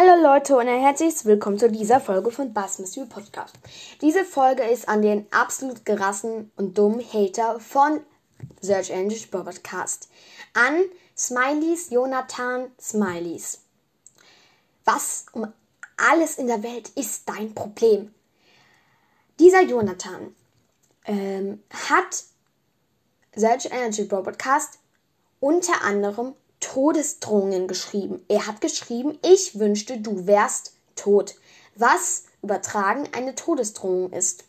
Hallo Leute und ein herzliches Willkommen zu dieser Folge von Bass Mystery Podcast. Diese Folge ist an den absolut gerassen und dummen Hater von Search Engine Podcast. An Smileys Jonathan Smileys. Was um alles in der Welt ist dein Problem? Dieser Jonathan ähm, hat Search Energy Podcast unter anderem Todesdrohungen geschrieben. Er hat geschrieben, ich wünschte, du wärst tot. Was übertragen eine Todesdrohung ist.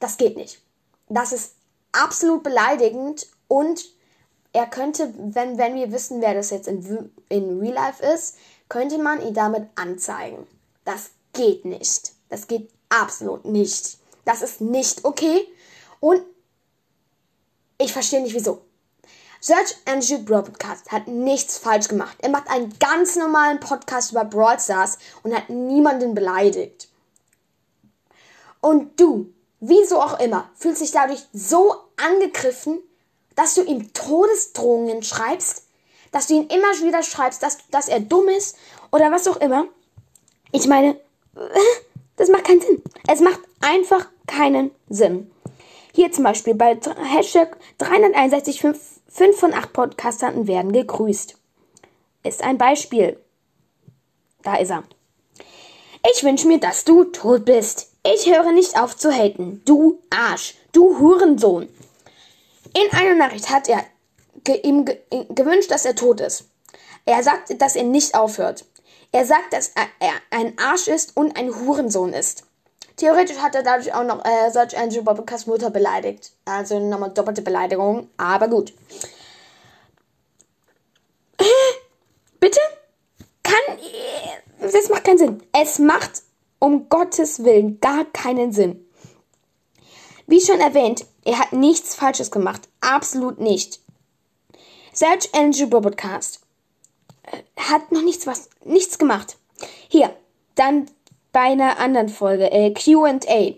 Das geht nicht. Das ist absolut beleidigend und er könnte, wenn, wenn wir wissen, wer das jetzt in, in Real Life ist, könnte man ihn damit anzeigen. Das geht nicht. Das geht absolut nicht. Das ist nicht okay. Und ich verstehe nicht wieso. Search Engine Broadcast hat nichts falsch gemacht. Er macht einen ganz normalen Podcast über Brawl Stars und hat niemanden beleidigt. Und du, wieso auch immer, fühlst dich dadurch so angegriffen, dass du ihm Todesdrohungen schreibst, dass du ihn immer wieder schreibst, dass, dass er dumm ist oder was auch immer. Ich meine, das macht keinen Sinn. Es macht einfach keinen Sinn. Hier zum Beispiel bei Hashtag 361 5 von 8 Podcastern werden gegrüßt. Ist ein Beispiel. Da ist er. Ich wünsche mir, dass du tot bist. Ich höre nicht auf zu haten. Du Arsch. Du Hurensohn. In einer Nachricht hat er ge ihm ge gewünscht, dass er tot ist. Er sagt, dass er nicht aufhört. Er sagt, dass er ein Arsch ist und ein Hurensohn ist. Theoretisch hat er dadurch auch noch äh, Search Angel Bobcats Mutter beleidigt. Also nochmal doppelte Beleidigung, aber gut. Bitte? Kann. Das macht keinen Sinn. Es macht um Gottes Willen gar keinen Sinn. Wie schon erwähnt, er hat nichts Falsches gemacht. Absolut nicht. Search Engine Podcast äh, hat noch nichts was nichts gemacht. Hier, dann bei einer anderen Folge, äh, QA.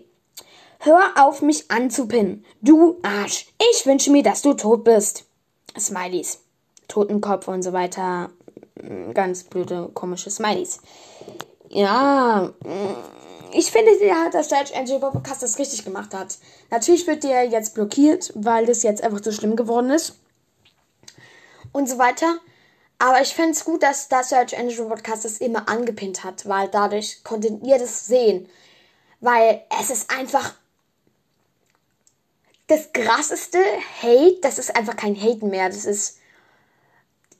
Hör auf, mich anzupinnen. Du Arsch. Ich wünsche mir, dass du tot bist. Smileys. Totenkopf und so weiter. Mm, ganz blöde, komische Smileys. Ja, mm, ich finde, der hat das Search Engine Podcast das richtig gemacht hat. Natürlich wird der jetzt blockiert, weil das jetzt einfach zu schlimm geworden ist. Und so weiter. Aber ich finde es gut, dass das Search Engine Podcast das immer angepinnt hat, weil dadurch konntet ihr das sehen. Weil es ist einfach das krasseste Hate, das ist einfach kein Hate mehr, das ist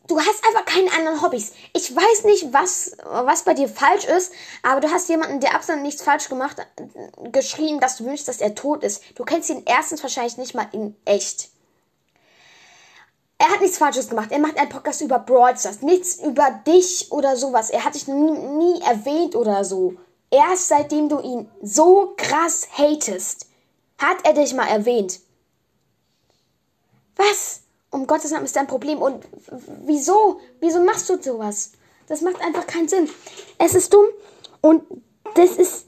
du hast einfach keine anderen Hobbys. Ich weiß nicht, was, was bei dir falsch ist, aber du hast jemanden, der absolut nichts falsch gemacht, geschrieben, dass du wünschst, dass er tot ist. Du kennst ihn erstens wahrscheinlich nicht mal in echt. Er hat nichts Falsches gemacht. Er macht einen Podcast über Brawl Stars. Nichts über dich oder sowas. Er hat dich nie, nie erwähnt oder so. Erst seitdem du ihn so krass hatest, hat er dich mal erwähnt. Was? Um Gottes Namen ist dein Problem. Und wieso? Wieso machst du sowas? Das macht einfach keinen Sinn. Es ist dumm und das ist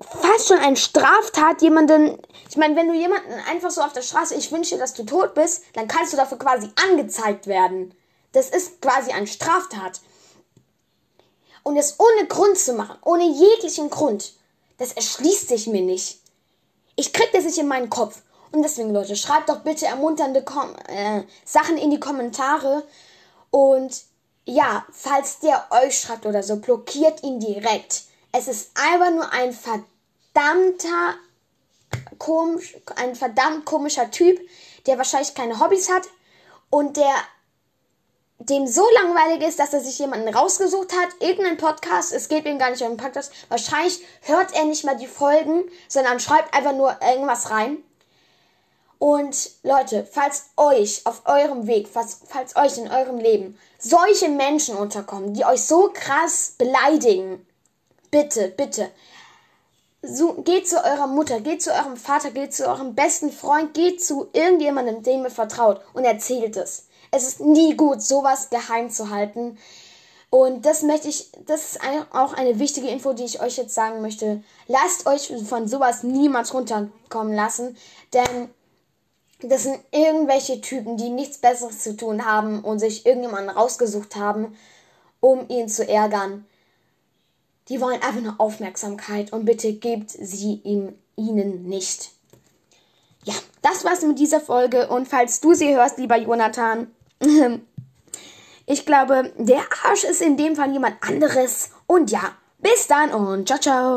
fast schon eine Straftat, jemanden. Ich meine, wenn du jemanden einfach so auf der Straße, ich wünsche, dass du tot bist, dann kannst du dafür quasi angezeigt werden. Das ist quasi eine Straftat. Und es ohne Grund zu machen, ohne jeglichen Grund, das erschließt sich mir nicht. Ich krieg das nicht in meinen Kopf. Und deswegen, Leute, schreibt doch bitte ermunternde Kom äh, Sachen in die Kommentare. Und ja, falls der euch schreibt oder so, blockiert ihn direkt. Es ist einfach nur ein verdammter, komisch, ein verdammt komischer Typ, der wahrscheinlich keine Hobbys hat und der dem so langweilig ist, dass er sich jemanden rausgesucht hat, irgendeinen Podcast, es geht ihm gar nicht um den Podcast, wahrscheinlich hört er nicht mal die Folgen, sondern schreibt einfach nur irgendwas rein. Und Leute, falls euch auf eurem Weg, falls, falls euch in eurem Leben solche Menschen unterkommen, die euch so krass beleidigen, bitte, bitte, so, geht zu eurer Mutter, geht zu eurem Vater, geht zu eurem besten Freund, geht zu irgendjemandem, dem ihr vertraut und erzählt es. Es ist nie gut, sowas geheim zu halten. Und das möchte ich, das ist auch eine wichtige Info, die ich euch jetzt sagen möchte. Lasst euch von sowas niemals runterkommen lassen, denn das sind irgendwelche Typen, die nichts Besseres zu tun haben und sich irgendjemanden rausgesucht haben um ihn zu ärgern. Die wollen einfach nur Aufmerksamkeit und bitte gebt sie ihm, ihnen nicht. Ja, das war's mit dieser Folge und falls du sie hörst, lieber Jonathan, ich glaube, der Arsch ist in dem Fall jemand anderes. Und ja, bis dann und ciao, ciao.